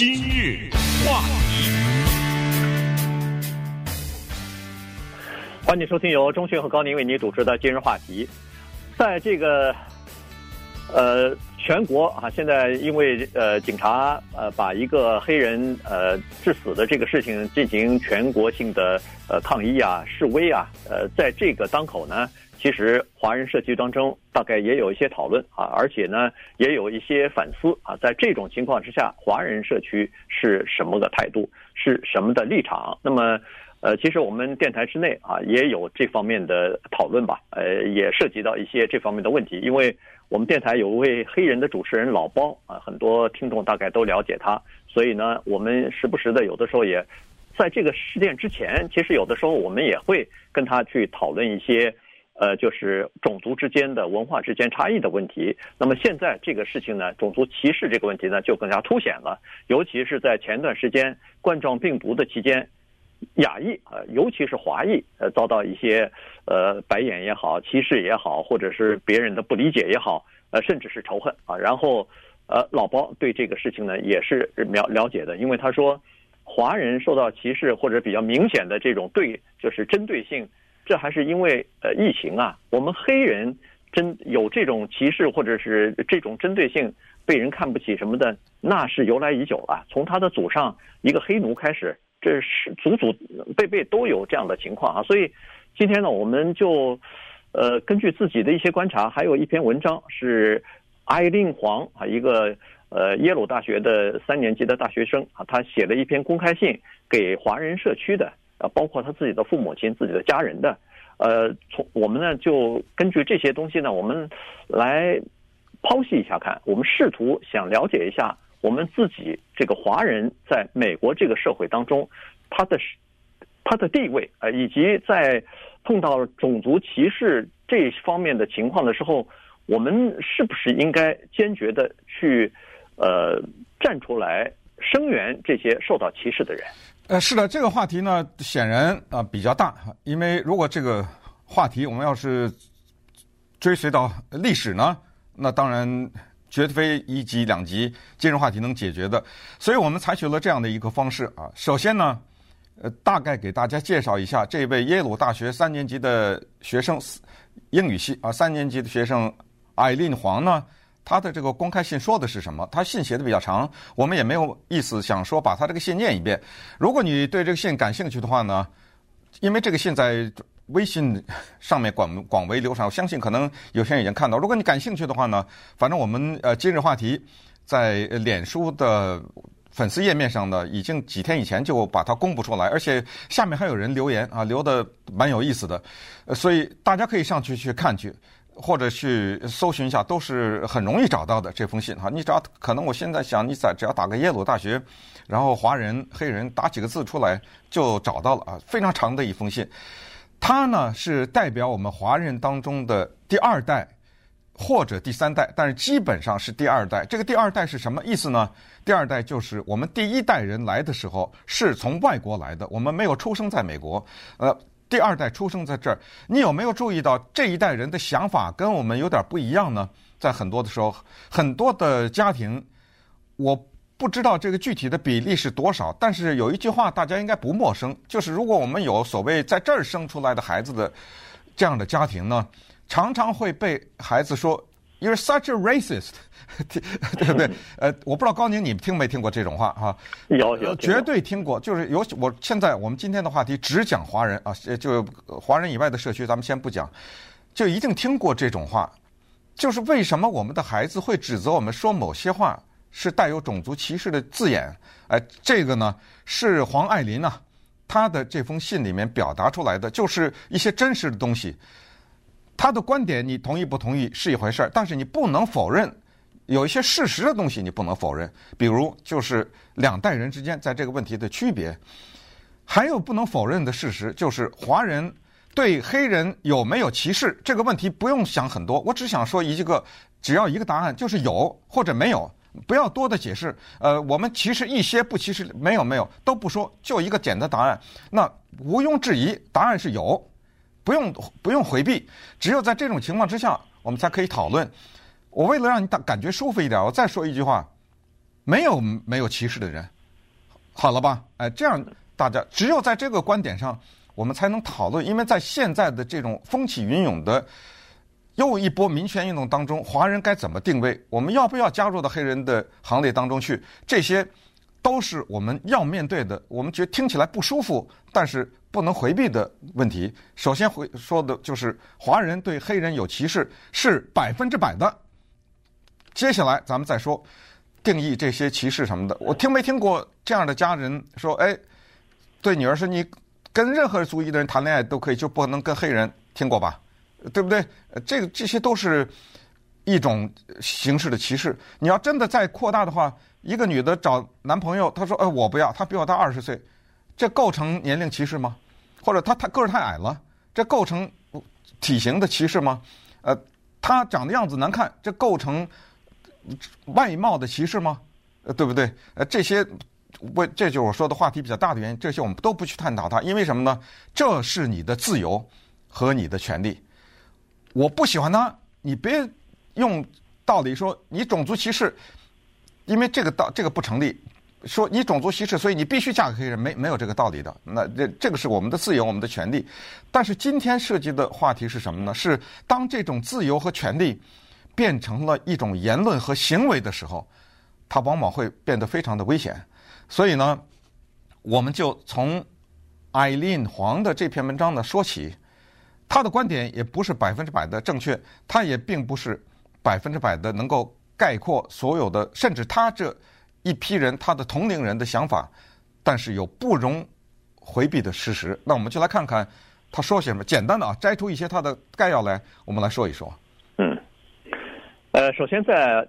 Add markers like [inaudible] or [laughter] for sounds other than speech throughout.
今日话题，欢迎收听由钟迅和高宁为您主持的今日话题。在这个呃全国啊，现在因为呃警察呃把一个黑人呃致死的这个事情进行全国性的呃抗议啊示威啊，呃在这个当口呢。其实华人社区当中大概也有一些讨论啊，而且呢也有一些反思啊。在这种情况之下，华人社区是什么个态度，是什么的立场？那么，呃，其实我们电台之内啊也有这方面的讨论吧，呃，也涉及到一些这方面的问题。因为我们电台有一位黑人的主持人老包啊，很多听众大概都了解他，所以呢，我们时不时的有的时候也在这个事件之前，其实有的时候我们也会跟他去讨论一些。呃，就是种族之间的文化之间差异的问题。那么现在这个事情呢，种族歧视这个问题呢，就更加凸显了。尤其是在前段时间冠状病毒的期间，亚裔啊，尤其是华裔，呃，遭到一些呃白眼也好、歧视也好，或者是别人的不理解也好，呃，甚至是仇恨啊。然后，呃，老包对这个事情呢也是了了解的，因为他说，华人受到歧视或者比较明显的这种对，就是针对性。这还是因为呃疫情啊，我们黑人真有这种歧视或者是这种针对性，被人看不起什么的，那是由来已久了。从他的祖上一个黑奴开始，这是祖祖辈辈都有这样的情况啊。所以今天呢，我们就呃根据自己的一些观察，还有一篇文章是艾令黄啊，一个呃耶鲁大学的三年级的大学生啊，他写了一篇公开信给华人社区的。啊，包括他自己的父母亲、自己的家人的，呃，从我们呢就根据这些东西呢，我们来剖析一下看，我们试图想了解一下我们自己这个华人在美国这个社会当中，他的他的地位啊，以及在碰到种族歧视这方面的情况的时候，我们是不是应该坚决的去呃站出来声援这些受到歧视的人？呃，是的，这个话题呢，显然啊、比较大，因为如果这个话题我们要是追随到历史呢，那当然绝非一集两集今日话题能解决的，所以我们采取了这样的一个方式啊。首先呢，呃，大概给大家介绍一下这位耶鲁大学三年级的学生，英语系啊三年级的学生艾琳黄呢。他的这个公开信说的是什么？他信写的比较长，我们也没有意思想说把他这个信念一遍。如果你对这个信感兴趣的话呢，因为这个信在微信上面广广为流传，我相信可能有些人已经看到。如果你感兴趣的话呢，反正我们呃今日话题在脸书的粉丝页面上呢，已经几天以前就把它公布出来，而且下面还有人留言啊，留的蛮有意思的，所以大家可以上去去看去。或者去搜寻一下，都是很容易找到的这封信哈。你只要可能，我现在想，你在只要打个耶鲁大学，然后华人、黑人打几个字出来就找到了啊。非常长的一封信，它呢是代表我们华人当中的第二代或者第三代，但是基本上是第二代。这个第二代是什么意思呢？第二代就是我们第一代人来的时候是从外国来的，我们没有出生在美国，呃。第二代出生在这儿，你有没有注意到这一代人的想法跟我们有点不一样呢？在很多的时候，很多的家庭，我不知道这个具体的比例是多少，但是有一句话大家应该不陌生，就是如果我们有所谓在这儿生出来的孩子的这样的家庭呢，常常会被孩子说。You're such a racist，[laughs] 对不对？[laughs] 呃，我不知道高宁，你听没听过这种话哈？有有，绝对听过。就是有我现在我们今天的话题只讲华人啊，就华人以外的社区咱们先不讲，就一定听过这种话。就是为什么我们的孩子会指责我们说某些话是带有种族歧视的字眼？哎，这个呢是黄爱琳啊，她的这封信里面表达出来的，就是一些真实的东西。他的观点你同意不同意是一回事儿，但是你不能否认有一些事实的东西，你不能否认。比如就是两代人之间在这个问题的区别，还有不能否认的事实就是华人对黑人有没有歧视这个问题不用想很多，我只想说一个，只要一个答案就是有或者没有，不要多的解释。呃，我们歧视一些不歧视没有没有都不说，就一个简单答案，那毋庸置疑，答案是有。不用不用回避，只有在这种情况之下，我们才可以讨论。我为了让你感感觉舒服一点，我再说一句话：没有没有歧视的人，好了吧？哎，这样大家只有在这个观点上，我们才能讨论。因为在现在的这种风起云涌的又一波民权运动当中，华人该怎么定位？我们要不要加入到黑人的行列当中去？这些都是我们要面对的。我们觉得听起来不舒服，但是。不能回避的问题，首先回说的就是华人对黑人有歧视是百分之百的。接下来咱们再说定义这些歧视什么的。我听没听过这样的家人说：“哎，对女儿说你跟任何族裔的人谈恋爱都可以，就不能跟黑人？”听过吧？对不对？这个这些都是一种形式的歧视。你要真的再扩大的话，一个女的找男朋友，她说：“哎，我不要，他比我大二十岁。”这构成年龄歧视吗？或者他他个儿太矮了，这构成体型的歧视吗？呃，他长的样子难看，这构成外貌的歧视吗？呃，对不对？呃，这些为这就是我说的话题比较大的原因。这些我们都不去探讨它，因为什么呢？这是你的自由和你的权利。我不喜欢他，你别用道理说你种族歧视，因为这个道这个不成立。说你种族歧视，所以你必须嫁给黑人，没没有这个道理的。那这这个是我们的自由，我们的权利。但是今天涉及的话题是什么呢？是当这种自由和权利变成了一种言论和行为的时候，它往往会变得非常的危险。所以呢，我们就从艾琳黄的这篇文章呢说起，他的观点也不是百分之百的正确，他也并不是百分之百的能够概括所有的，甚至他这。一批人，他的同龄人的想法，但是有不容回避的事实。那我们就来看看他说些什么。简单的啊，摘出一些他的概要来，我们来说一说。嗯，呃，首先在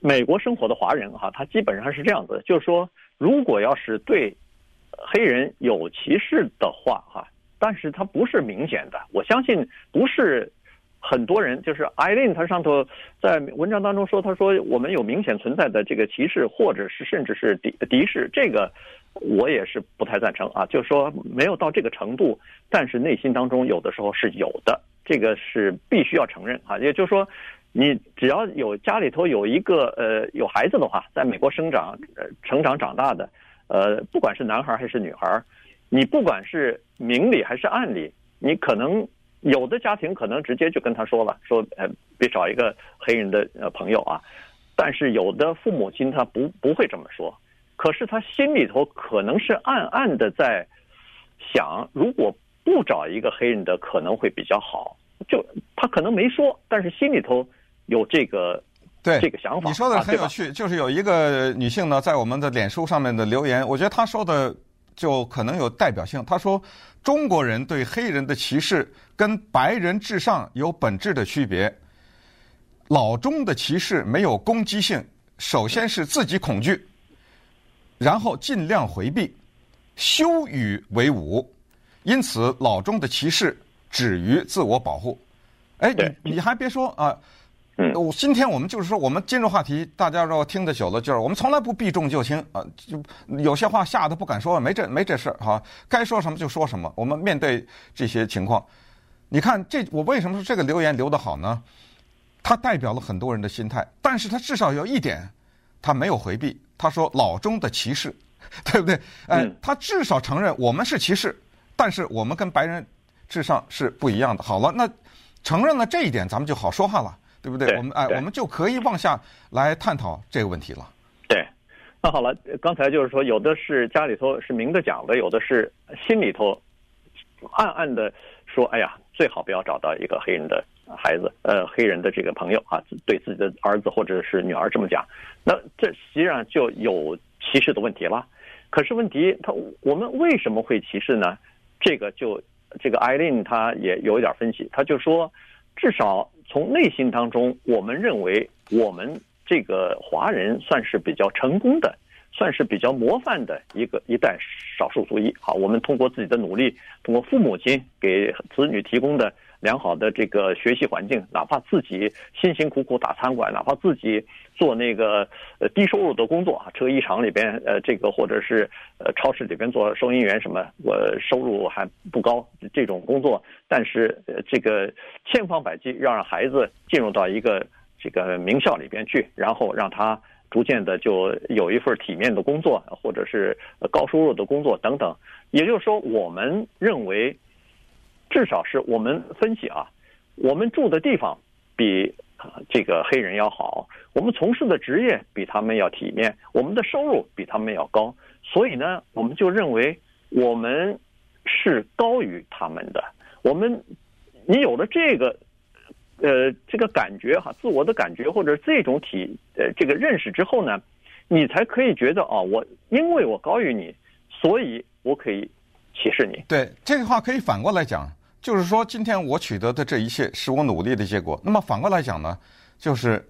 美国生活的华人哈，他基本上是这样子，就是说，如果要是对黑人有歧视的话哈，但是他不是明显的，我相信不是。很多人就是艾琳，他上头在文章当中说，他说我们有明显存在的这个歧视，或者是甚至是敌敌视，这个我也是不太赞成啊。就是说没有到这个程度，但是内心当中有的时候是有的，这个是必须要承认啊。也就是说，你只要有家里头有一个呃有孩子的话，在美国生长、呃成长长大的，呃，不管是男孩还是女孩，你不管是明里还是暗里，你可能。有的家庭可能直接就跟他说了，说呃别找一个黑人的呃朋友啊，但是有的父母亲他不不会这么说，可是他心里头可能是暗暗的在想，如果不找一个黑人的可能会比较好，就他可能没说，但是心里头有这个对这个想法。你说的很有趣，就是有一个女性呢在我们的脸书上面的留言，我觉得她说的。就可能有代表性。他说，中国人对黑人的歧视跟白人至上有本质的区别。老中的歧视没有攻击性，首先是自己恐惧，然后尽量回避，羞与为伍。因此，老中的歧视止于自我保护。哎，你你还别说啊。嗯，今天我们就是说，我们今日话题，大家若听得久了，就是我们从来不避重就轻啊，就有些话吓得不敢说，没这没这事儿哈，该说什么就说什么。我们面对这些情况，你看这我为什么说这个留言留得好呢？它代表了很多人的心态，但是它至少有一点，他没有回避。他说老中的歧视，[laughs] 对不对？哎，他至少承认我们是歧视，但是我们跟白人至上是不一样的。好了，那承认了这一点，咱们就好说话了。对不对？对我们哎，我们就可以往下来探讨这个问题了。对，那好了，刚才就是说，有的是家里头是明着讲的，有的是心里头暗暗的说：“哎呀，最好不要找到一个黑人的孩子，呃，黑人的这个朋友啊，对自己的儿子或者是女儿这么讲。”那这实际上就有歧视的问题了。可是问题，他我们为什么会歧视呢？这个就这个艾琳她也有一点分析，她就说，至少。从内心当中，我们认为我们这个华人算是比较成功的，算是比较模范的一个一代少数族裔。好，我们通过自己的努力，通过父母亲给子女提供的良好的这个学习环境，哪怕自己辛辛苦苦打餐馆，哪怕自己做那个呃低收入的工作啊，车衣厂里边呃这个或者是呃超市里边做收银员什么，我收入还不高这种工作，但是呃这个千方百计让让孩子进入到一个这个名校里边去，然后让他逐渐的就有一份体面的工作，或者是高收入的工作等等。也就是说，我们认为，至少是我们分析啊，我们住的地方比这个黑人要好，我们从事的职业比他们要体面，我们的收入比他们要高，所以呢，我们就认为我们是高于他们的。我们，你有了这个。呃，这个感觉哈，自我的感觉或者这种体呃这个认识之后呢，你才可以觉得啊，我因为我高于你，所以我可以歧视你。对，这个话可以反过来讲，就是说今天我取得的这一切是我努力的结果。那么反过来讲呢，就是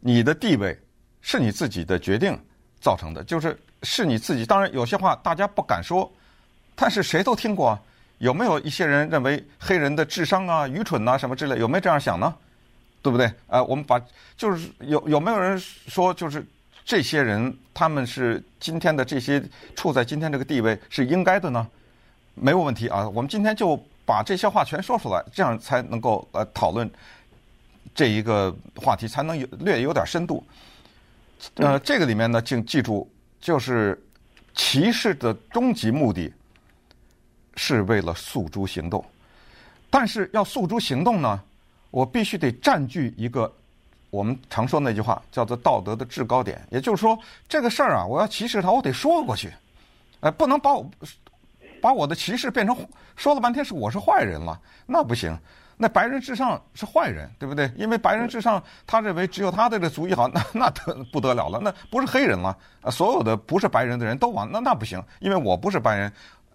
你的地位是你自己的决定造成的，就是是你自己。当然有些话大家不敢说，但是谁都听过。有没有一些人认为黑人的智商啊、愚蠢啊什么之类？有没有这样想呢？对不对？呃，我们把就是有有没有人说，就是这些人他们是今天的这些处在今天这个地位是应该的呢？没有问题啊。我们今天就把这些话全说出来，这样才能够呃讨论这一个话题，才能有略有点深度。呃，这个里面呢，请记住，就是歧视的终极目的。是为了诉诸行动，但是要诉诸行动呢，我必须得占据一个我们常说那句话，叫做道德的制高点。也就是说，这个事儿啊，我要歧视他，我得说过去，呃，不能把我把我的歧视变成说了半天是我是坏人了，那不行。那白人至上是坏人，对不对？因为白人至上，他认为只有他的这族裔好，那那得不得了了，那不是黑人了，所有的不是白人的人都往那那不行，因为我不是白人。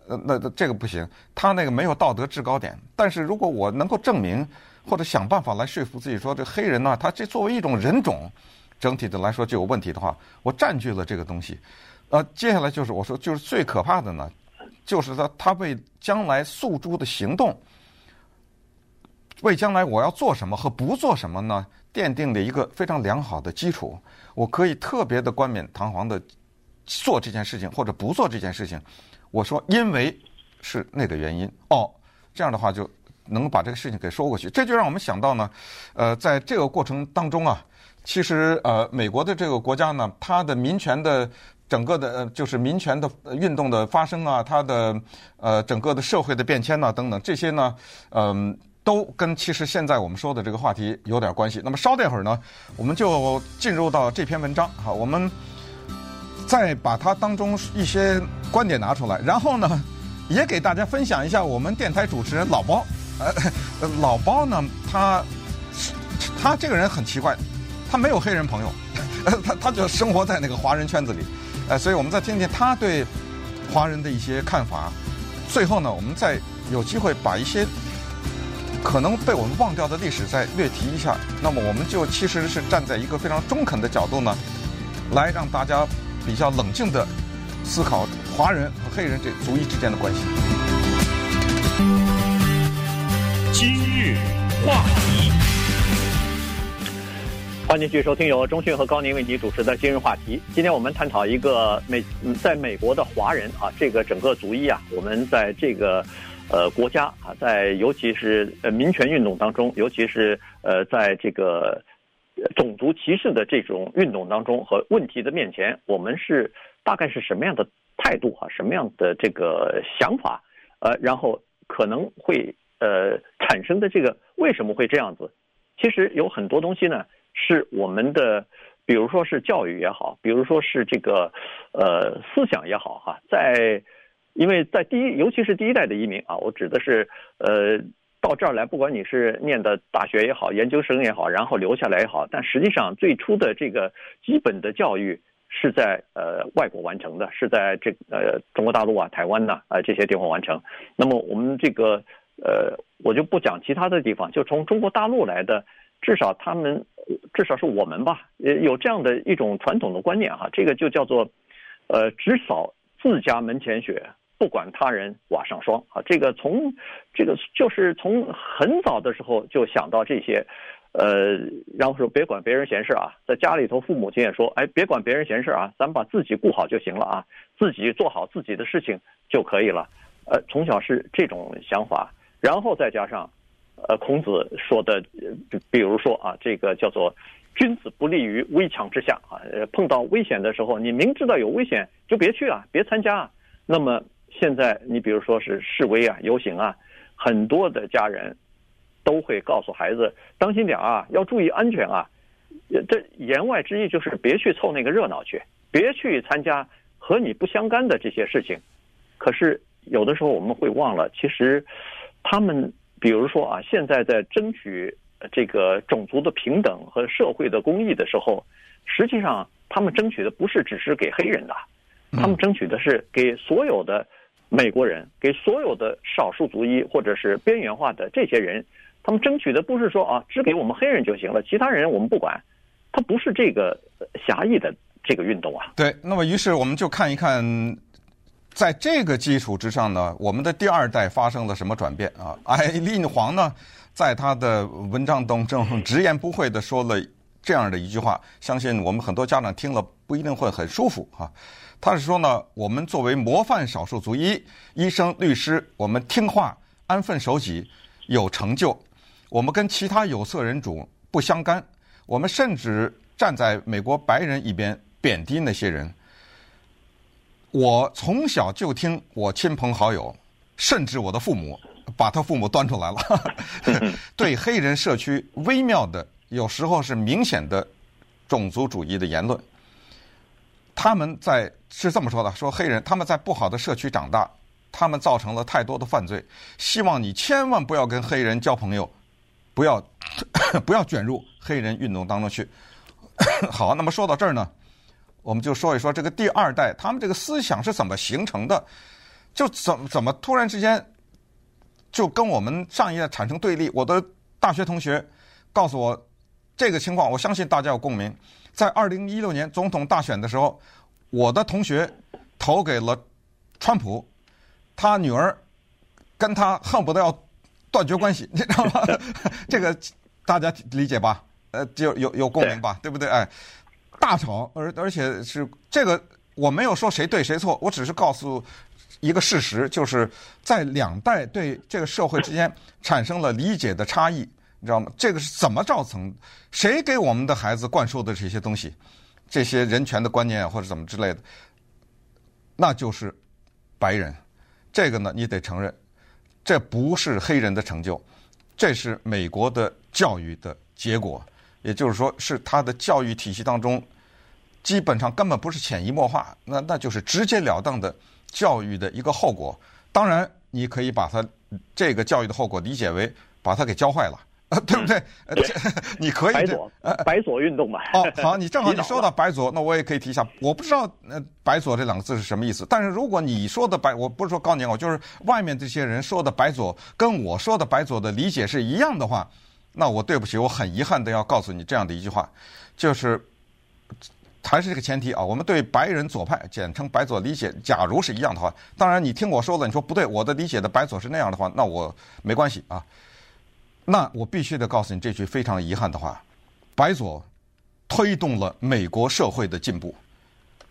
呃，那这个不行，他那个没有道德制高点。但是如果我能够证明或者想办法来说服自己说，这黑人呢，他这作为一种人种，整体的来说就有问题的话，我占据了这个东西。呃，接下来就是我说，就是最可怕的呢，就是他他为将来诉诸的行动，为将来我要做什么和不做什么呢，奠定了一个非常良好的基础。我可以特别的冠冕堂皇的做这件事情，或者不做这件事情。我说，因为是那个原因哦，这样的话就能把这个事情给说过去。这就让我们想到呢，呃，在这个过程当中啊，其实呃，美国的这个国家呢，它的民权的整个的呃，就是民权的运动的发生啊，它的呃整个的社会的变迁呐等等这些呢，嗯、都跟其实现在我们说的这个话题有点关系。那么稍待会儿呢，我们就进入到这篇文章好，我们。再把它当中一些观点拿出来，然后呢，也给大家分享一下我们电台主持人老包。呃，老包呢，他他这个人很奇怪，[laughs] 他没有黑人朋友，[laughs] 他他就生活在那个华人圈子里。哎，所以我们再听听他对华人的一些看法。最后呢，我们再有机会把一些可能被我们忘掉的历史再略提一下。那么，我们就其实是站在一个非常中肯的角度呢，来让大家。比较冷静的思考华人和黑人这族裔之间的关系。今日话题，欢迎继续收听由中讯和高宁为您主持的今日话题。今天我们探讨一个美在美国的华人啊，这个整个族裔啊，我们在这个呃国家啊，在尤其是呃民权运动当中，尤其是呃在这个。种族歧视的这种运动当中和问题的面前，我们是大概是什么样的态度哈？什么样的这个想法？呃，然后可能会呃产生的这个为什么会这样子？其实有很多东西呢，是我们的，比如说是教育也好，比如说是这个呃思想也好哈，在因为在第一，尤其是第一代的移民啊，我指的是呃。到这儿来，不管你是念的大学也好，研究生也好，然后留下来也好，但实际上最初的这个基本的教育是在呃外国完成的，是在这呃中国大陆啊、台湾呐啊、呃、这些地方完成。那么我们这个呃我就不讲其他的地方，就从中国大陆来的，至少他们至少是我们吧，呃有这样的一种传统的观念哈，这个就叫做呃只扫自家门前雪。不管他人瓦上霜啊，这个从这个就是从很早的时候就想到这些，呃，然后说别管别人闲事啊，在家里头父母亲也说，哎，别管别人闲事啊，咱们把自己顾好就行了啊，自己做好自己的事情就可以了。呃，从小是这种想法，然后再加上，呃，孔子说的，比比如说啊，这个叫做君子不立于危墙之下啊！碰到危险的时候，你明知道有危险就别去啊，别参加啊。那么现在你比如说是示威啊、游行啊，很多的家人都会告诉孩子当心点啊，要注意安全啊。这言外之意就是别去凑那个热闹去，别去参加和你不相干的这些事情。可是有的时候我们会忘了，其实他们比如说啊，现在在争取。这个种族的平等和社会的公益的时候，实际上他们争取的不是只是给黑人的，他们争取的是给所有的美国人，给所有的少数族裔或者是边缘化的这些人，他们争取的不是说啊，只给我们黑人就行了，其他人我们不管，他不是这个狭义的这个运动啊。对，那么于是我们就看一看，在这个基础之上呢，我们的第二代发生了什么转变啊？艾丽黄呢？在他的文章当中直言不讳地说了这样的一句话，相信我们很多家长听了不一定会很舒服哈。他是说呢，我们作为模范少数族裔，医生、律师，我们听话、安分守己、有成就，我们跟其他有色人种不相干，我们甚至站在美国白人一边贬低那些人。我从小就听我亲朋好友，甚至我的父母。把他父母端出来了，[laughs] 对黑人社区微妙的，有时候是明显的种族主义的言论。他们在是这么说的：说黑人他们在不好的社区长大，他们造成了太多的犯罪。希望你千万不要跟黑人交朋友，不要 [coughs] 不要卷入黑人运动当中去。[coughs] 好，那么说到这儿呢，我们就说一说这个第二代他们这个思想是怎么形成的，就怎么怎么突然之间。就跟我们上一代产生对立。我的大学同学告诉我这个情况，我相信大家有共鸣。在二零一六年总统大选的时候，我的同学投给了川普，他女儿跟他恨不得要断绝关系，你知道吗？这个大家理解吧？呃，就有有共鸣吧？对不对？哎，大吵，而而且是这个，我没有说谁对谁错，我只是告诉。一个事实就是在两代对这个社会之间产生了理解的差异，你知道吗？这个是怎么造成？谁给我们的孩子灌输的这些东西，这些人权的观念或者怎么之类的？那就是白人。这个呢，你得承认，这不是黑人的成就，这是美国的教育的结果。也就是说，是他的教育体系当中，基本上根本不是潜移默化，那那就是直截了当的。教育的一个后果，当然你可以把他这个教育的后果理解为把他给教坏了，[laughs] 对不对？对 [laughs] 你可以白左呃白左运动嘛。哦，好，你正好你说到白左，那我也可以提一下。我不知道呃白左这两个字是什么意思，但是如果你说的白，我不是说高年，我就是外面这些人说的白左，跟我说的白左的理解是一样的话，那我对不起，我很遗憾的要告诉你这样的一句话，就是。还是这个前提啊，我们对白人左派，简称白左理解，假如是一样的话，当然你听我说了，你说不对，我的理解的白左是那样的话，那我没关系啊。那我必须得告诉你这句非常遗憾的话：白左推动了美国社会的进步。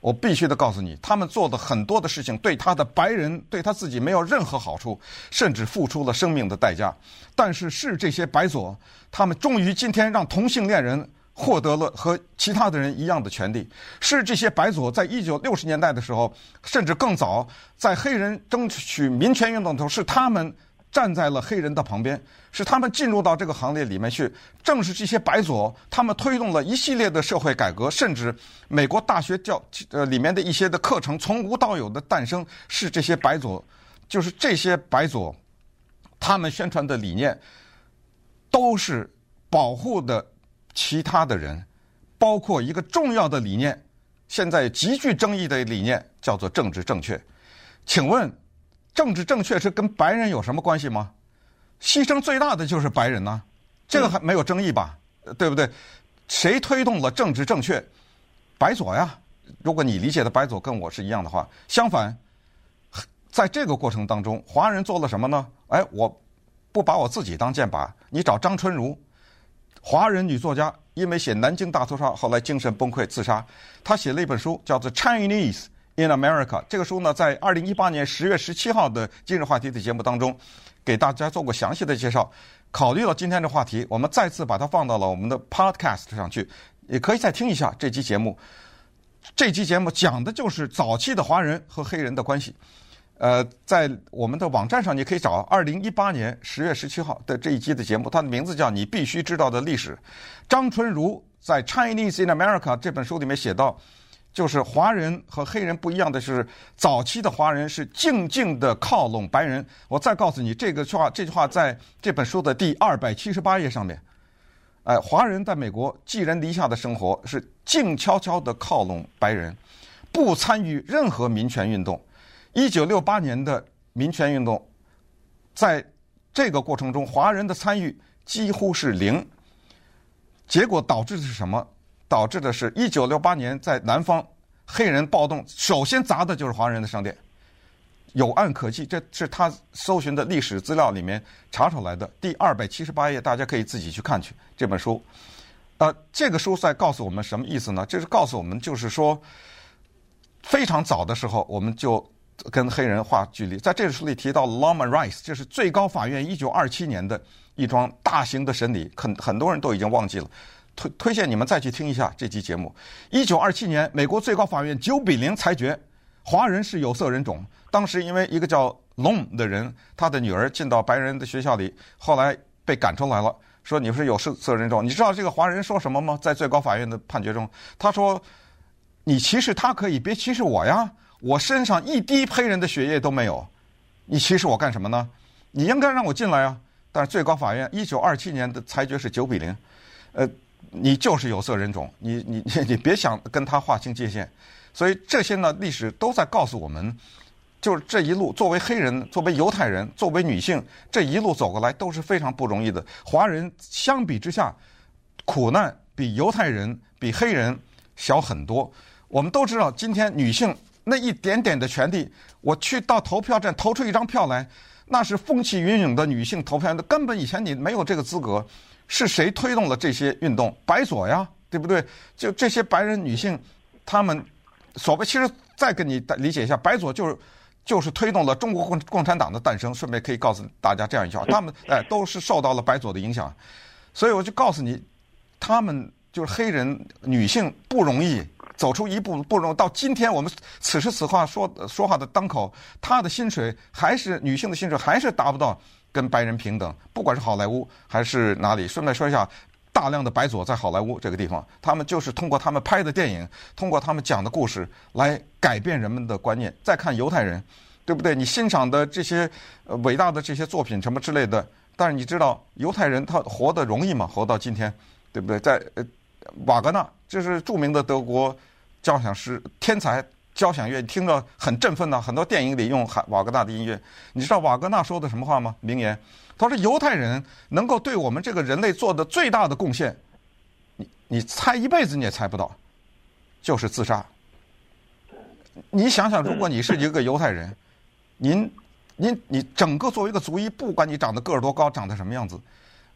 我必须得告诉你，他们做的很多的事情对他的白人，对他自己没有任何好处，甚至付出了生命的代价。但是是这些白左，他们终于今天让同性恋人。获得了和其他的人一样的权利，是这些白左在一九六十年代的时候，甚至更早，在黑人争取民权运动的时候，是他们站在了黑人的旁边，是他们进入到这个行列里面去。正是这些白左，他们推动了一系列的社会改革，甚至美国大学教呃里面的一些的课程从无到有的诞生，是这些白左，就是这些白左，他们宣传的理念都是保护的。其他的人，包括一个重要的理念，现在极具争议的理念叫做政治正确。请问，政治正确是跟白人有什么关系吗？牺牲最大的就是白人呐，这个还没有争议吧？对不对？谁推动了政治正确？白左呀。如果你理解的白左跟我是一样的话，相反，在这个过程当中，华人做了什么呢？哎，我不把我自己当箭靶，你找张春如。华人女作家因为写南京大屠杀，后来精神崩溃自杀。她写了一本书，叫做《Chinese in America》。这个书呢，在二零一八年十月十七号的今日话题的节目当中，给大家做过详细的介绍。考虑到今天的话题，我们再次把它放到了我们的 Podcast 上去。也可以再听一下这期节目。这期节目讲的就是早期的华人和黑人的关系。呃，在我们的网站上，你可以找二零一八年十月十七号的这一期的节目，它的名字叫《你必须知道的历史》。张春如在《Chinese in America》这本书里面写到，就是华人和黑人不一样的是，早期的华人是静静的靠拢白人。我再告诉你，这个话，这句话在这本书的第二百七十八页上面。哎，华人在美国寄人篱下的生活是静悄悄的靠拢白人，不参与任何民权运动。一九六八年的民权运动，在这个过程中，华人的参与几乎是零。结果导致的是什么？导致的是一九六八年在南方黑人暴动，首先砸的就是华人的商店，有案可稽。这是他搜寻的历史资料里面查出来的，第二百七十八页，大家可以自己去看去这本书。呃，这个书在告诉我们什么意思呢？这是告诉我们，就是说非常早的时候，我们就。跟黑人划距离，在这个书里提到 l o m a Rice，这是最高法院一九二七年的一桩大型的审理，很很多人都已经忘记了。推推荐你们再去听一下这期节目。一九二七年，美国最高法院九比零裁决，华人是有色人种。当时因为一个叫 Long 的人，他的女儿进到白人的学校里，后来被赶出来了，说你是有色色人种。你知道这个华人说什么吗？在最高法院的判决中，他说：“你歧视他可以，别歧视我呀。”我身上一滴黑人的血液都没有，你歧视我干什么呢？你应该让我进来啊！但是最高法院一九二七年的裁决是九比零，呃，你就是有色人种，你你你 [laughs] 你别想跟他划清界限。所以这些呢，历史都在告诉我们，就是这一路作为黑人、作为犹太人、作为女性，这一路走过来都是非常不容易的。华人相比之下，苦难比犹太人、比黑人小很多。我们都知道，今天女性。那一点点的权利，我去到投票站投出一张票来，那是风起云涌的女性投票，的根本以前你没有这个资格。是谁推动了这些运动？白左呀，对不对？就这些白人女性，她们所谓，其实再跟你理解一下，白左就是就是推动了中国共共产党的诞生。顺便可以告诉大家这样一句话：[laughs] 他们哎都是受到了白左的影响。所以我就告诉你，他们就是黑人女性不容易。走出一步不容易，到今天我们此时此话说说话的当口，她的薪水还是女性的薪水还是达不到跟白人平等，不管是好莱坞还是哪里。顺便说一下，大量的白左在好莱坞这个地方，他们就是通过他们拍的电影，通过他们讲的故事来改变人们的观念。再看犹太人，对不对？你欣赏的这些伟大的这些作品什么之类的，但是你知道犹太人他活得容易吗？活到今天，对不对？在呃瓦格纳，这是著名的德国。交响师天才交响乐听着很振奋呐，很多电影里用海瓦格纳的音乐。你知道瓦格纳说的什么话吗？名言，他说：“犹太人能够对我们这个人类做的最大的贡献，你你猜一辈子你也猜不到，就是自杀。你想想，如果你是一个犹太人，您您你整个作为一个族裔，不管你长得个儿多高，长得什么样子，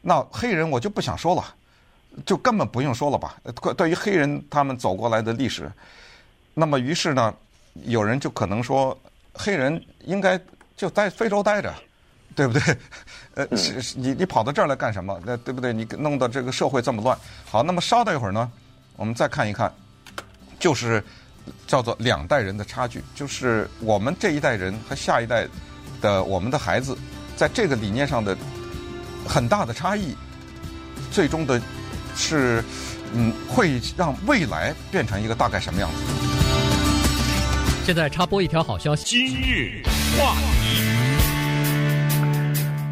那黑人我就不想说了。”就根本不用说了吧？对于黑人他们走过来的历史，那么于是呢，有人就可能说，黑人应该就在非洲待着，对不对？[laughs] 呃，你你跑到这儿来干什么？那对不对？你弄得这个社会这么乱。好，那么稍等一会儿呢，我们再看一看，就是叫做两代人的差距，就是我们这一代人和下一代的我们的孩子，在这个理念上的很大的差异，最终的。是，嗯，会让未来变成一个大概什么样子？现在插播一条好消息。今日话题，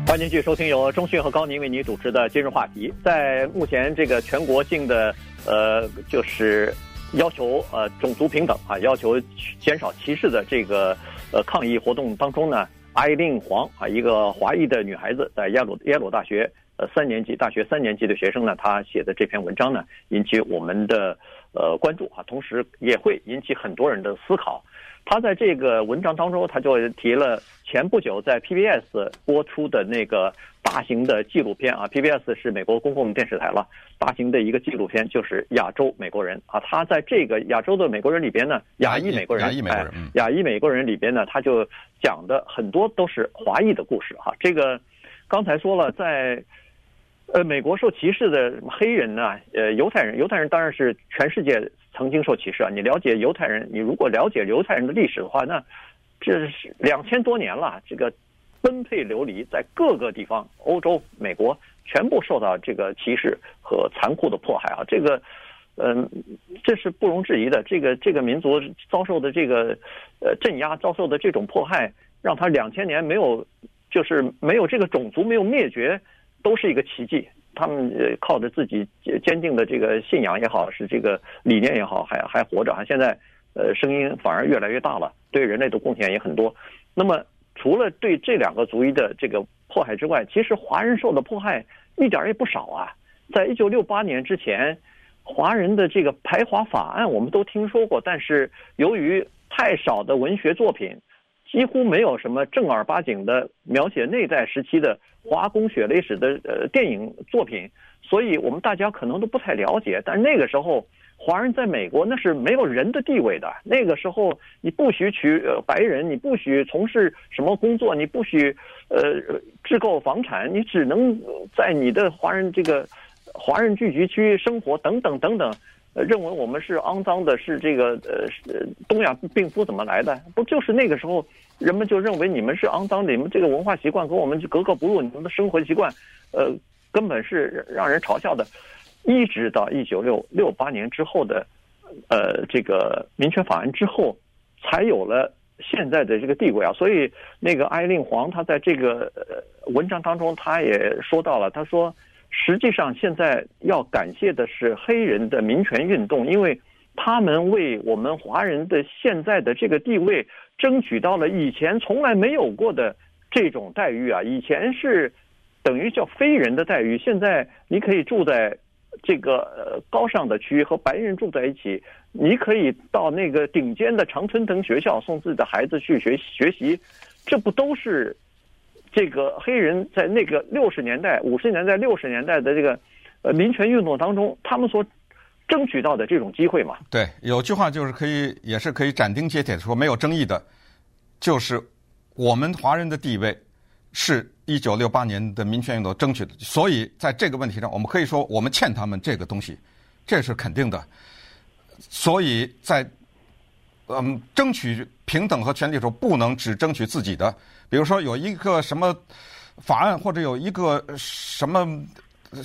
欢迎继续收听由中讯和高宁为您主持的今日话题。在目前这个全国性的呃，就是要求呃种族平等啊，要求减少歧视的这个呃抗议活动当中呢，艾令黄啊，一个华裔的女孩子，在耶鲁耶鲁大学。呃，三年级大学三年级的学生呢，她写的这篇文章呢，引起我们的呃关注啊，同时也会引起很多人的思考。他在这个文章当中，他就提了前不久在 PBS 播出的那个大型的纪录片啊，PBS 是美国公共电视台了，大型的一个纪录片就是亚洲美国人啊。他在这个亚洲的美国人里边呢，亚裔美国人，亚裔美国人，亚裔美国人里边呢，他就讲的很多都是华裔的故事哈。这个刚才说了，在呃，美国受歧视的黑人呢，呃，犹太人，犹太人当然是全世界曾经受歧视啊。你了解犹太人，你如果了解犹太人的历史的话，那这是两千多年了，这个奔沛流离，在各个地方，欧洲、美国全部受到这个歧视和残酷的迫害啊。这个，嗯、这是不容置疑的。这个这个民族遭受的这个呃镇压，遭受的这种迫害，让他两千年没有，就是没有这个种族没有灭绝。都是一个奇迹，他们呃靠着自己坚定的这个信仰也好，是这个理念也好，还还活着啊。现在呃声音反而越来越大了，对人类的贡献也很多。那么除了对这两个族裔的这个迫害之外，其实华人受的迫害一点也不少啊。在一九六八年之前，华人的这个排华法案我们都听说过，但是由于太少的文学作品。几乎没有什么正儿八经的描写内战时期的华工血泪史的呃电影作品，所以我们大家可能都不太了解。但是那个时候，华人在美国那是没有人的地位的。那个时候，你不许娶白人，你不许从事什么工作，你不许呃置购房产，你只能在你的华人这个华人聚集区生活，等等等等。呃，认为我们是肮脏的，是这个呃，东亚病夫怎么来的？不就是那个时候，人们就认为你们是肮脏的，你们这个文化习惯跟我们就格格不入，你们的生活习惯，呃，根本是让人嘲笑的。一直到一九六六八年之后的，呃，这个民权法案之后，才有了现在的这个地位啊。所以那个艾令黄他在这个文章当中，他也说到了，他说。实际上，现在要感谢的是黑人的民权运动，因为他们为我们华人的现在的这个地位争取到了以前从来没有过的这种待遇啊！以前是等于叫非人的待遇，现在你可以住在这个呃高尚的区域和白人住在一起，你可以到那个顶尖的常春藤学校送自己的孩子去学学习，这不都是？这个黑人在那个六十年代、五十年代、六十年代的这个呃民权运动当中，他们所争取到的这种机会嘛。对，有句话就是可以，也是可以斩钉截铁的说，没有争议的，就是我们华人的地位是一九六八年的民权运动争取的，所以在这个问题上，我们可以说我们欠他们这个东西，这是肯定的。所以在嗯争取平等和权利的时候，不能只争取自己的。比如说有一个什么法案，或者有一个什么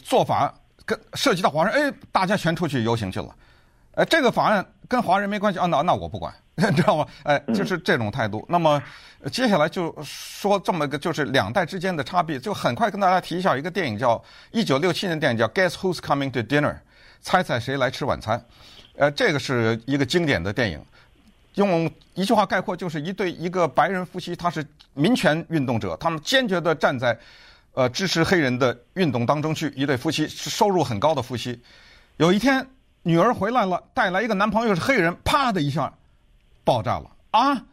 做法跟涉及到华人，哎，大家全出去游行去了。哎，这个法案跟华人没关系啊，那那我不管，[laughs] 你知道吗？哎，就是这种态度。那么接下来就说这么一个，就是两代之间的差别，就很快跟大家提一下一个电影，叫一九六七年电影叫《Guess Who's Coming to Dinner》，猜猜谁来吃晚餐？呃，这个是一个经典的电影。用一句话概括，就是一对一个白人夫妻，他是民权运动者，他们坚决地站在，呃，支持黑人的运动当中去。一对夫妻收入很高的夫妻，有一天女儿回来了，带来一个男朋友是黑人，啪的一下爆炸了啊！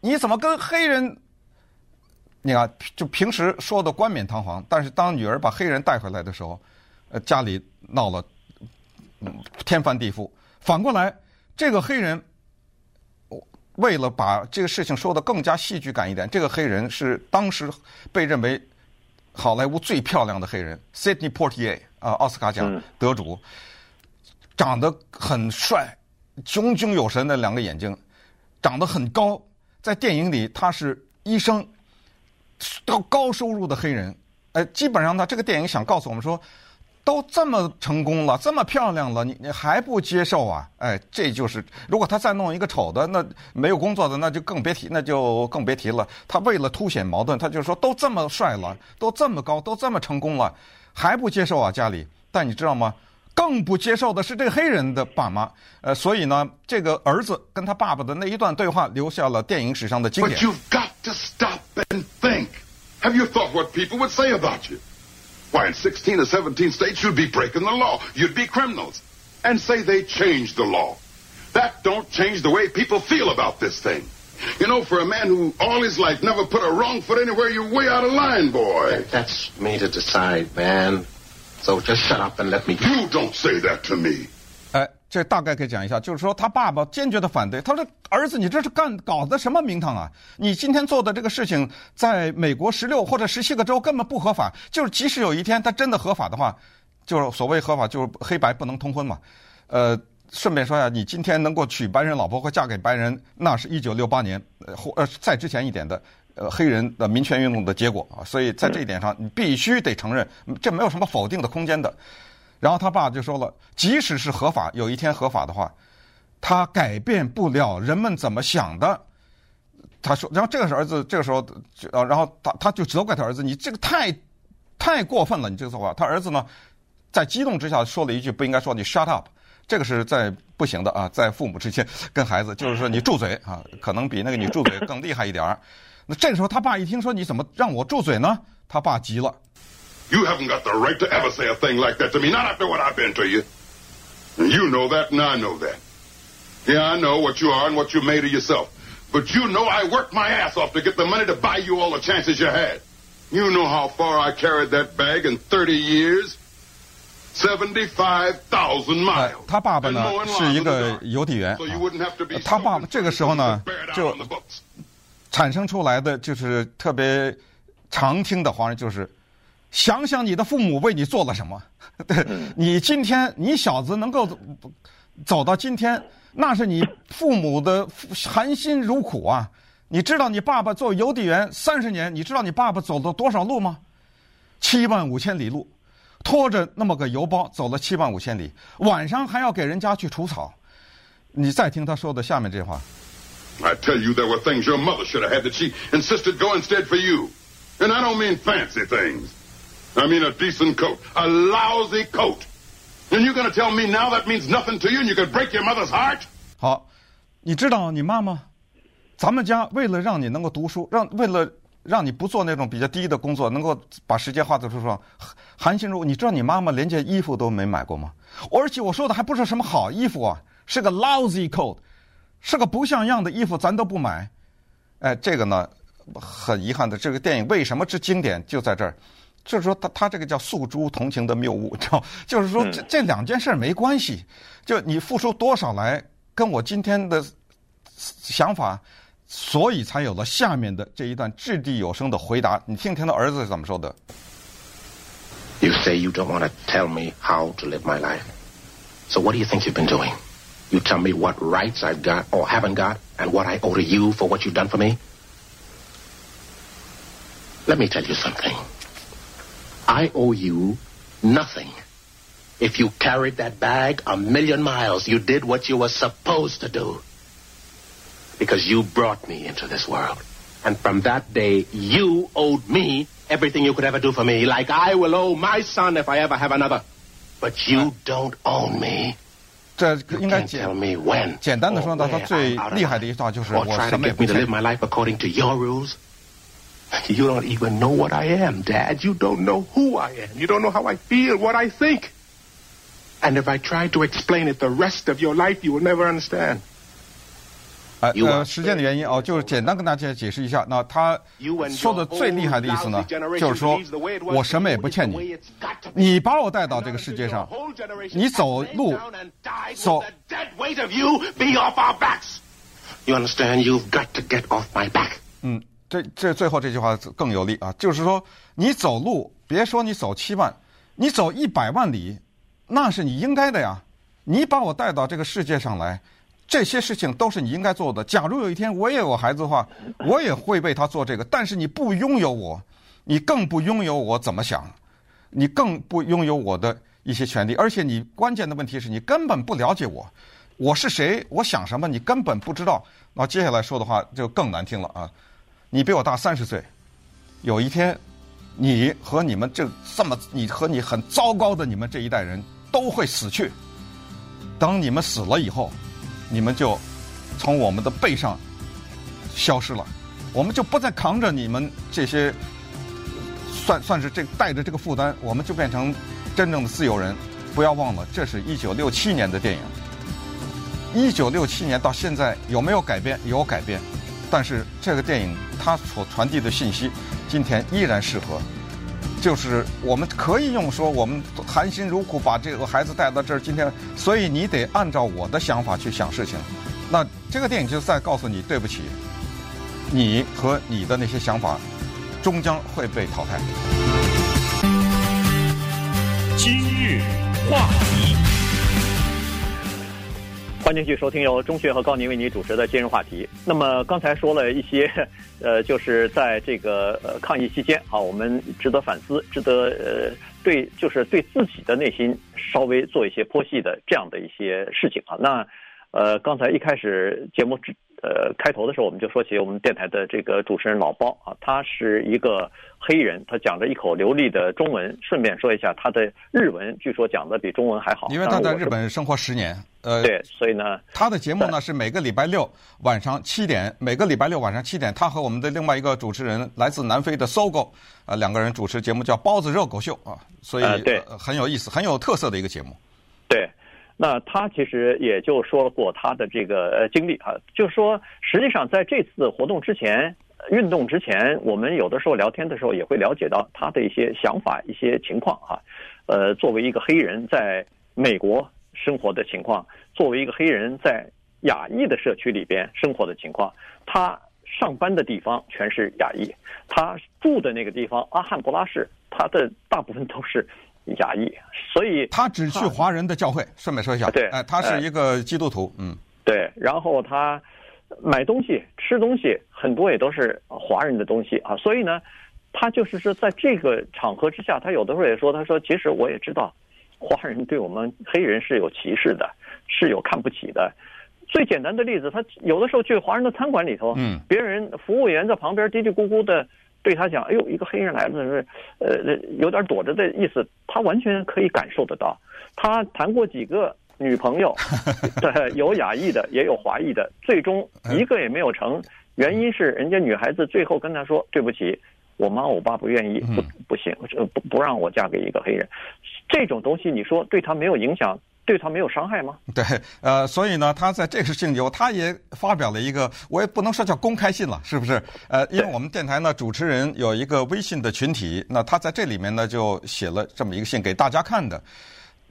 你怎么跟黑人？你看，就平时说的冠冕堂皇，但是当女儿把黑人带回来的时候，呃，家里闹了，嗯，天翻地覆。反过来，这个黑人。为了把这个事情说得更加戏剧感一点，这个黑人是当时被认为好莱坞最漂亮的黑人，Sidney Poitier 啊，奥斯卡奖得主，长得很帅，炯炯有神的两个眼睛，长得很高，在电影里他是医生，高高收入的黑人，呃，基本上呢，这个电影想告诉我们说。都这么成功了，这么漂亮了，你你还不接受啊？哎，这就是如果他再弄一个丑的，那没有工作的，那就更别提，那就更别提了。他为了凸显矛盾，他就说都这么帅了，都这么高，都这么成功了，还不接受啊？家里，但你知道吗？更不接受的是这个黑人的爸妈。呃，所以呢，这个儿子跟他爸爸的那一段对话，留下了电影史上的经典。Have you thought what people would say about you? Why, in 16 or 17 states, you'd be breaking the law. You'd be criminals. And say they changed the law. That don't change the way people feel about this thing. You know, for a man who all his life never put a wrong foot anywhere, you're way out of line, boy. That's me to decide, man. So just shut up and let me... You don't say that to me. 这大概可以讲一下，就是说他爸爸坚决的反对，他说：“儿子，你这是干搞的什么名堂啊？你今天做的这个事情，在美国十六或者十七个州根本不合法。就是即使有一天他真的合法的话，就是所谓合法，就是黑白不能通婚嘛。呃，顺便说一下，你今天能够娶白人老婆或嫁给白人，那是一九六八年或呃再之前一点的呃黑人的民权运动的结果啊。所以在这一点上，你必须得承认，这没有什么否定的空间的。”然后他爸就说了，即使是合法，有一天合法的话，他改变不了人们怎么想的。他说，然后这个时候儿子这个时候，呃，然后他他就责怪他儿子，你这个太太过分了，你这个做法。他儿子呢，在激动之下说了一句不应该说，你 shut up，这个是在不行的啊，在父母之间跟孩子就是说你住嘴啊，可能比那个你住嘴更厉害一点儿。那这个时候他爸一听说你怎么让我住嘴呢？他爸急了。You haven't got the right to ever say a thing like that to me, not after what I've been to you. And you know that, and I know that. Yeah, I know what you are and what you made of yourself. But you know I worked my ass off to get the money to buy you all the chances you had. You know how far I carried that bag in 30 years? 75,000 miles. 他爸爸呢是一个邮递员，他爸爸这个时候呢就产生出来的就是特别常听的话呢就是。 想想你的父母为你做了什么？[laughs] 对，你今天你小子能够走到今天，那是你父母的含辛茹苦啊！你知道你爸爸做邮递员三十年，你知道你爸爸走了多少路吗？七万五千里路，拖着那么个邮包走了七万五千里，晚上还要给人家去除草。你再听他说的下面这话。I tell you there were things your mother should have had that she insisted go instead for you, and I don't mean fancy things. I mean a decent coat, a lousy coat. And you're going to tell me now that means nothing to you and you can break your mother's heart? 好，你知道你妈妈，咱们家为了让你能够读书，让为了让你不做那种比较低的工作，能够把时间花在书上，含辛茹苦。你知道你妈妈连件衣服都没买过吗？而且我说的还不是什么好衣服啊，是个 lousy coat，是个不像样的衣服，咱都不买。哎，这个呢，很遗憾的，这个电影为什么之经典就在这儿。就是说，他他这个叫诉诸同情的谬误，知道？就是说，这这两件事没关系。就你付出多少来，跟我今天的想法，所以才有了下面的这一段掷地有声的回答。你听听他儿子是怎么说的？You say you don't want to tell me how to live my life. So what do you think you've been doing? You tell me what rights I've got or haven't got, and what I owe to you for what you've done for me. Let me tell you something. I owe you nothing. If you carried that bag a million miles, you did what you were supposed to do. Because you brought me into this world. And from that day, you owed me everything you could ever do for me, like I will owe my son if I ever have another. But you don't own me. 这应该简简单的说呢，他最厉害的一句话就是我什么也不欠。 You don't even know what I am, Dad. You don't know who I am. You don't know how I feel, what I think. And if I try to explain it the rest of your life, you will never understand. 呃，呃，时间的原因哦，就是简单跟大家解释一下。那他说的最厉害的意思呢，就是说我什么也不欠你，你把我带到这个世界上，你走路走。You understand? You've got to get off my back. 嗯。 这这最后这句话更有力啊！就是说，你走路，别说你走七万，你走一百万里，那是你应该的呀。你把我带到这个世界上来，这些事情都是你应该做的。假如有一天我也有孩子的话，我也会为他做这个。但是你不拥有我，你更不拥有我怎么想，你更不拥有我的一些权利。而且你关键的问题是你根本不了解我，我是谁，我想什么，你根本不知道。那接下来说的话就更难听了啊！你比我大三十岁，有一天，你和你们这这么，你和你很糟糕的你们这一代人都会死去。等你们死了以后，你们就从我们的背上消失了，我们就不再扛着你们这些，算算是这带着这个负担，我们就变成真正的自由人。不要忘了，这是一九六七年的电影。一九六七年到现在有没有改变？有改变。但是这个电影它所传递的信息，今天依然适合。就是我们可以用说我们含辛茹苦把这个孩子带到这儿，今天，所以你得按照我的想法去想事情。那这个电影就在告诉你，对不起，你和你的那些想法终将会被淘汰。今日话题。欢迎继续收听由钟学和高宁为你主持的今日话题。那么刚才说了一些，[laughs] 呃，就是在这个呃抗疫期间，啊，我们值得反思，值得呃对，就是对自己的内心稍微做一些剖析的这样的一些事情啊。那呃，刚才一开始节目之呃开头的时候，我们就说起我们电台的这个主持人老包啊，他是一个黑人，他讲着一口流利的中文。顺便说一下，他的日文据说讲的比中文还好，因为他在日本生活十年。呃，对，所以呢，他的节目呢是每个礼拜六晚上七点，每个礼拜六晚上七点，他和我们的另外一个主持人来自南非的 Sogo，呃，两个人主持节目叫《包子热狗秀》啊，所以、呃、对、呃，很有意思，很有特色的一个节目。对，那他其实也就说过他的这个呃经历啊，就是说，实际上在这次活动之前，运动之前，我们有的时候聊天的时候也会了解到他的一些想法、一些情况啊。呃，作为一个黑人，在美国。生活的情况，作为一个黑人在亚裔的社区里边生活的情况，他上班的地方全是亚裔，他住的那个地方阿汉布拉市，他的大部分都是亚裔，所以他只去华人的教会。顺便说一下，对，哎，他是一个基督徒，嗯，对。然后他买东西、吃东西，很多也都是华人的东西啊，所以呢，他就是说在这个场合之下，他有的时候也说，他说其实我也知道。华人对我们黑人是有歧视的，是有看不起的。最简单的例子，他有的时候去华人的餐馆里头，嗯，别人服务员在旁边嘀嘀咕咕的对他讲：“哎呦，一个黑人来了，是呃，有点躲着的意思。”他完全可以感受得到。他谈过几个女朋友，[laughs] 对，有亚裔的，也有华裔的，最终一个也没有成。原因是人家女孩子最后跟他说：“对不起。”我妈我爸不愿意，不不行，不不让我嫁给一个黑人。这种东西，你说对他没有影响，对他没有伤害吗？[laughs] 对，呃，所以呢，他在这个事情有，他也发表了一个，我也不能说叫公开信了，是不是？呃，因为我们电台呢，主持人有一个微信的群体，那他在这里面呢，就写了这么一个信给大家看的。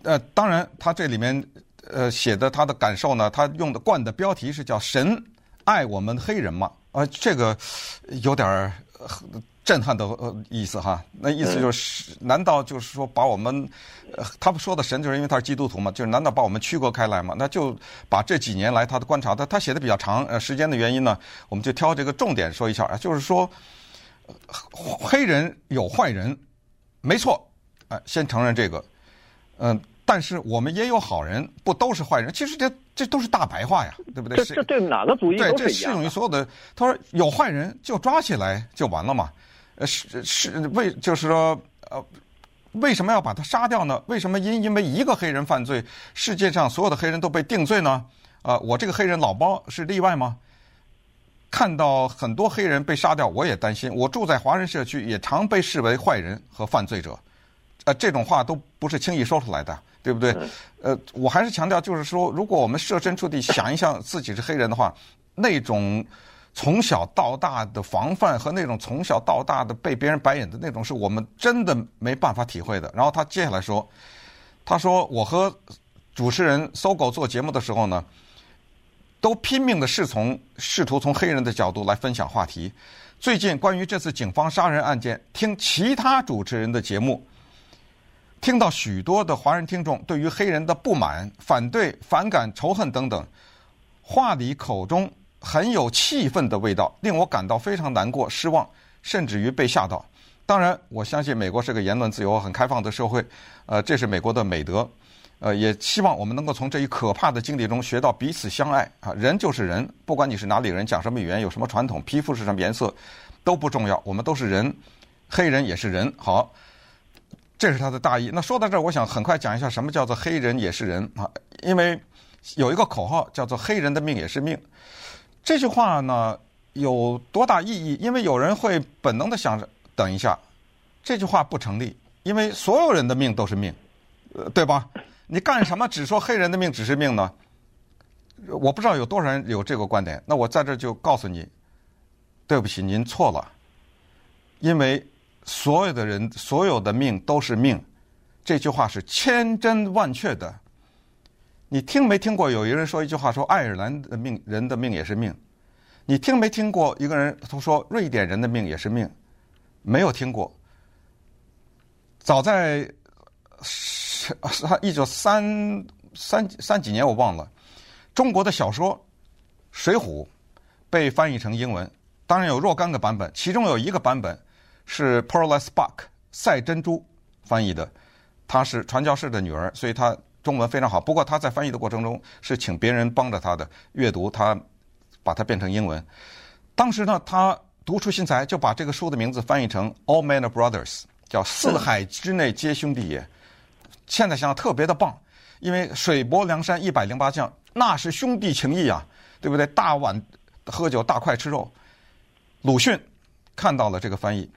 呃，当然，他这里面呃写的他的感受呢，他用的冠的标题是叫“神爱我们黑人吗”？呃，这个有点儿。震撼的呃意思哈，那意思就是，难道就是说把我们，呃，他们说的神就是因为他是基督徒嘛？就是难道把我们区隔开来嘛？那就把这几年来他的观察，他他写的比较长，呃，时间的原因呢，我们就挑这个重点说一下啊，就是说，黑人有坏人，没错，啊，先承认这个，嗯，但是我们也有好人，不都是坏人？其实这这都是大白话呀，对不对？这这对哪个主义都是一样。对，这适用于所有的。他说有坏人就抓起来就完了嘛。呃，是是为就是说，呃，为什么要把他杀掉呢？为什么因因为一个黑人犯罪，世界上所有的黑人都被定罪呢？啊、呃，我这个黑人老包是例外吗？看到很多黑人被杀掉，我也担心。我住在华人社区，也常被视为坏人和犯罪者。呃，这种话都不是轻易说出来的，对不对？呃，我还是强调，就是说，如果我们设身处地想一想自己是黑人的话，那种。从小到大的防范和那种从小到大的被别人白眼的那种，是我们真的没办法体会的。然后他接下来说：“他说我和主持人搜狗做节目的时候呢，都拼命的试从试图从黑人的角度来分享话题。最近关于这次警方杀人案件，听其他主持人的节目，听到许多的华人听众对于黑人的不满、反对、反感、仇恨等等，话里口中。”很有气氛的味道，令我感到非常难过、失望，甚至于被吓到。当然，我相信美国是个言论自由、很开放的社会，呃，这是美国的美德。呃，也希望我们能够从这一可怕的经历中学到彼此相爱啊！人就是人，不管你是哪里人、讲什么语言、有什么传统、皮肤是什么颜色，都不重要。我们都是人，黑人也是人。好，这是他的大意。那说到这儿，我想很快讲一下什么叫做黑人也是人啊？因为有一个口号叫做“黑人的命也是命”。这句话呢，有多大意义？因为有人会本能的想着，等一下，这句话不成立，因为所有人的命都是命，呃，对吧？你干什么只说黑人的命只是命呢？我不知道有多少人有这个观点。那我在这就告诉你，对不起，您错了，因为所有的人所有的命都是命，这句话是千真万确的。你听没听过有一个人说一句话说爱尔兰的命人的命也是命？你听没听过一个人他说瑞典人的命也是命？没有听过。早在是一九三三三几年我忘了，中国的小说《水浒》被翻译成英文，当然有若干个版本，其中有一个版本是 Pearl S. Buck 赛珍珠翻译的，她是传教士的女儿，所以她中文非常好。不过他在翻译的过程中是请别人帮着他的阅读，他把它变成英文。当时呢，他独出心裁，就把这个书的名字翻译成 All Men are Brothers。叫四海之内皆兄弟也，现在想想特别的棒，因为水泊梁山一百零八将，那是兄弟情谊啊，对不对？大碗喝酒，大块吃肉。鲁迅看到了这个翻译，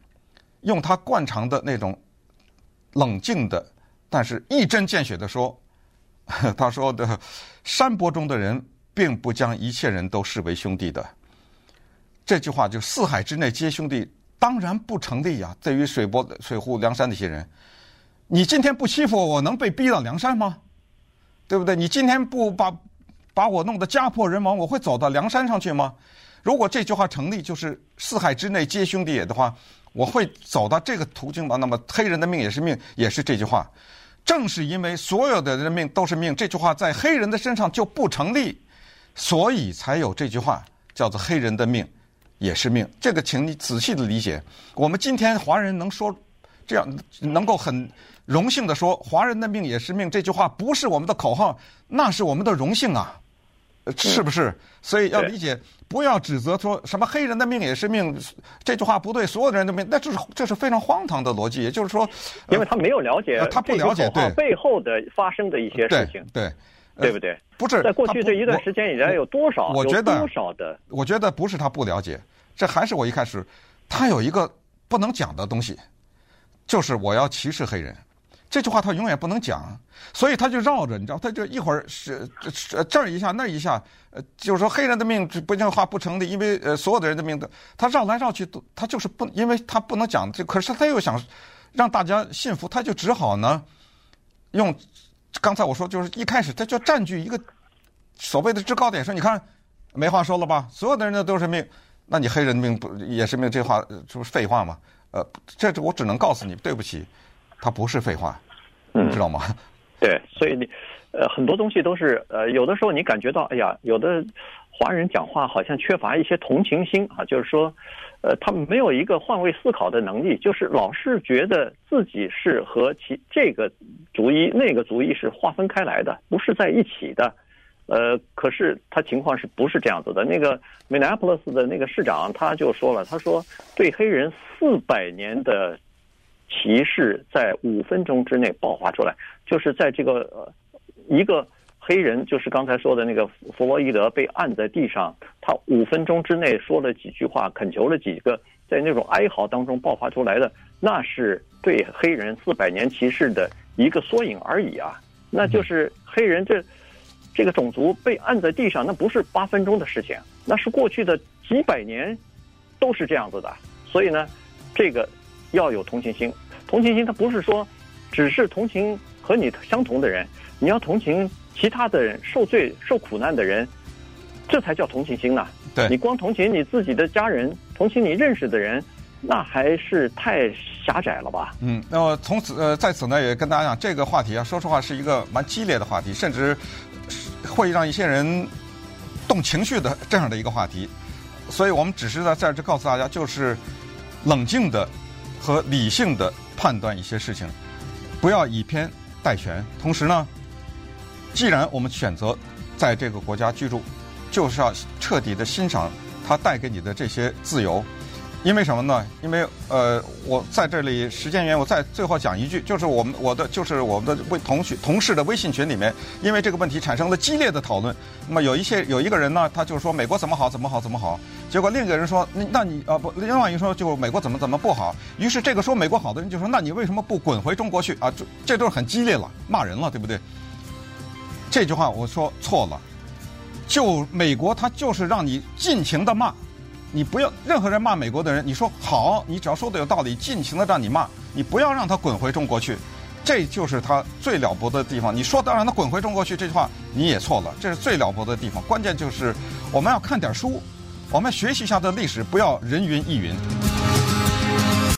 用他惯常的那种冷静的，但是一针见血的说，[laughs] 他说的山泊中的人并不将一切人都视为兄弟的，这句话就四海之内皆兄弟。当然不成立呀、啊！对于水泊、水浒、梁山那些人，你今天不欺负我，我能被逼到梁山吗？对不对？你今天不把把我弄得家破人亡，我会走到梁山上去吗？如果这句话成立，就是四海之内皆兄弟也的话，我会走到这个途径吗？那么黑人的命也是命，也是这句话。正是因为所有的人命都是命，这句话在黑人的身上就不成立，所以才有这句话叫做黑人的命。也是命，这个请你仔细的理解。我们今天华人能说这样，能够很荣幸的说“华人的命也是命”这句话，不是我们的口号，那是我们的荣幸啊，是不是？所以要理解，不要指责说什么“黑人的命也是命”这句话不对，所有的人的命，那这是这是非常荒唐的逻辑。也就是说，因为他没有了解，他不了解对背后的发生的一些事情，对。对对不对？不是，在过去这一段时间以来，有多少？我觉得多少的？我觉得不是他不了解。这还是我一开始，他有一个不能讲的东西，就是我要歧视黑人，这句话他永远不能讲，所以他就绕着，你知道，他就一会儿是这儿一下那一下，呃，就是说黑人的命不这话不成立，因为呃所有的人的命都，他绕来绕去都，他就是不，因为他不能讲，这可是他又想让大家信服，他就只好呢用刚才我说就是一开始他就占据一个所谓的制高点，说你看没话说了吧，所有的人的都是命。那你黑人的命不也是命？这话这不是废话吗？呃，这我只能告诉你，对不起，它不是废话，你知道吗？嗯、[laughs] 对，所以你呃很多东西都是呃有的时候你感觉到，哎呀，有的华人讲话好像缺乏一些同情心啊，就是说，呃，他们没有一个换位思考的能力，就是老是觉得自己是和其这个族裔那个族裔是划分开来的，不是在一起的。呃，可是他情况是不是这样子的？那个 Minneapolis 的那个市长他就说了，他说对黑人四百年的歧视在五分钟之内爆发出来，就是在这个一个黑人，就是刚才说的那个弗洛伊德被按在地上，他五分钟之内说了几句话，恳求了几个，在那种哀嚎当中爆发出来的，那是对黑人四百年歧视的一个缩影而已啊，那就是黑人这。这个种族被按在地上，那不是八分钟的事情，那是过去的几百年都是这样子的。所以呢，这个要有同情心。同情心，它不是说只是同情和你相同的人，你要同情其他的人，受罪受苦难的人，这才叫同情心呢。对，你光同情你自己的家人，同情你认识的人，那还是太狭窄了吧？嗯，那么从此呃，在此呢，也跟大家讲，这个话题啊，说实话是一个蛮激烈的话题，甚至。会让一些人动情绪的这样的一个话题，所以我们只是在在这告诉大家，就是冷静的和理性的判断一些事情，不要以偏概全。同时呢，既然我们选择在这个国家居住，就是要彻底的欣赏它带给你的这些自由。因为什么呢？因为呃，我在这里时间原因，我再最后讲一句，就是我们我的就是我们的微同学同事的微信群里面，因为这个问题产生了激烈的讨论。那么有一些有一个人呢，他就说美国怎么好怎么好怎么好，结果另一个人说，那你啊不，另外一个说就美国怎么怎么不好。于是这个说美国好的人就说，那你为什么不滚回中国去啊？这这都是很激烈了，骂人了，对不对？这句话我说错了，就美国他就是让你尽情的骂。你不要任何人骂美国的人，你说好，你只要说的有道理，尽情的让你骂，你不要让他滚回中国去，这就是他最了不得的地方。你说的让他滚回中国去这句话你也错了，这是最了不得的地方。关键就是我们要看点书，我们学习一下的历史，不要人云亦云。